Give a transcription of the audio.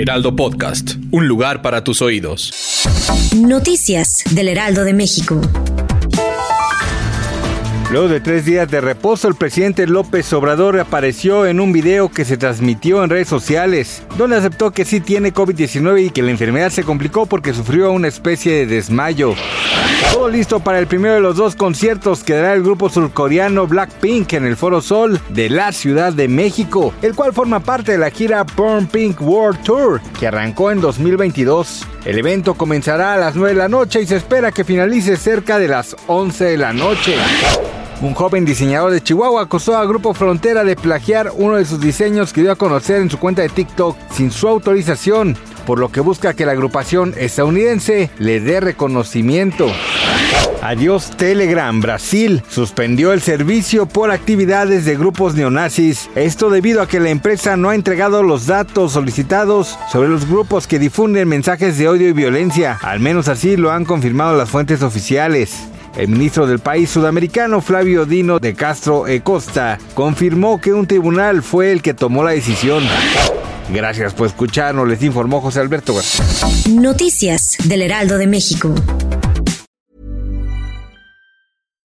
Heraldo Podcast, un lugar para tus oídos. Noticias del Heraldo de México. Luego de tres días de reposo, el presidente López Obrador apareció en un video que se transmitió en redes sociales, donde aceptó que sí tiene COVID-19 y que la enfermedad se complicó porque sufrió una especie de desmayo. Todo listo para el primero de los dos conciertos que dará el grupo surcoreano Blackpink en el Foro Sol de la Ciudad de México, el cual forma parte de la gira Burn Pink World Tour, que arrancó en 2022. El evento comenzará a las 9 de la noche y se espera que finalice cerca de las 11 de la noche. Un joven diseñador de Chihuahua acusó a Grupo Frontera de plagiar uno de sus diseños que dio a conocer en su cuenta de TikTok sin su autorización, por lo que busca que la agrupación estadounidense le dé reconocimiento. Adiós Telegram, Brasil suspendió el servicio por actividades de grupos neonazis. Esto debido a que la empresa no ha entregado los datos solicitados sobre los grupos que difunden mensajes de odio y violencia. Al menos así lo han confirmado las fuentes oficiales. El ministro del país sudamericano, Flavio Dino de Castro e Costa, confirmó que un tribunal fue el que tomó la decisión. Gracias por escucharnos, les informó José Alberto. Noticias del Heraldo de México.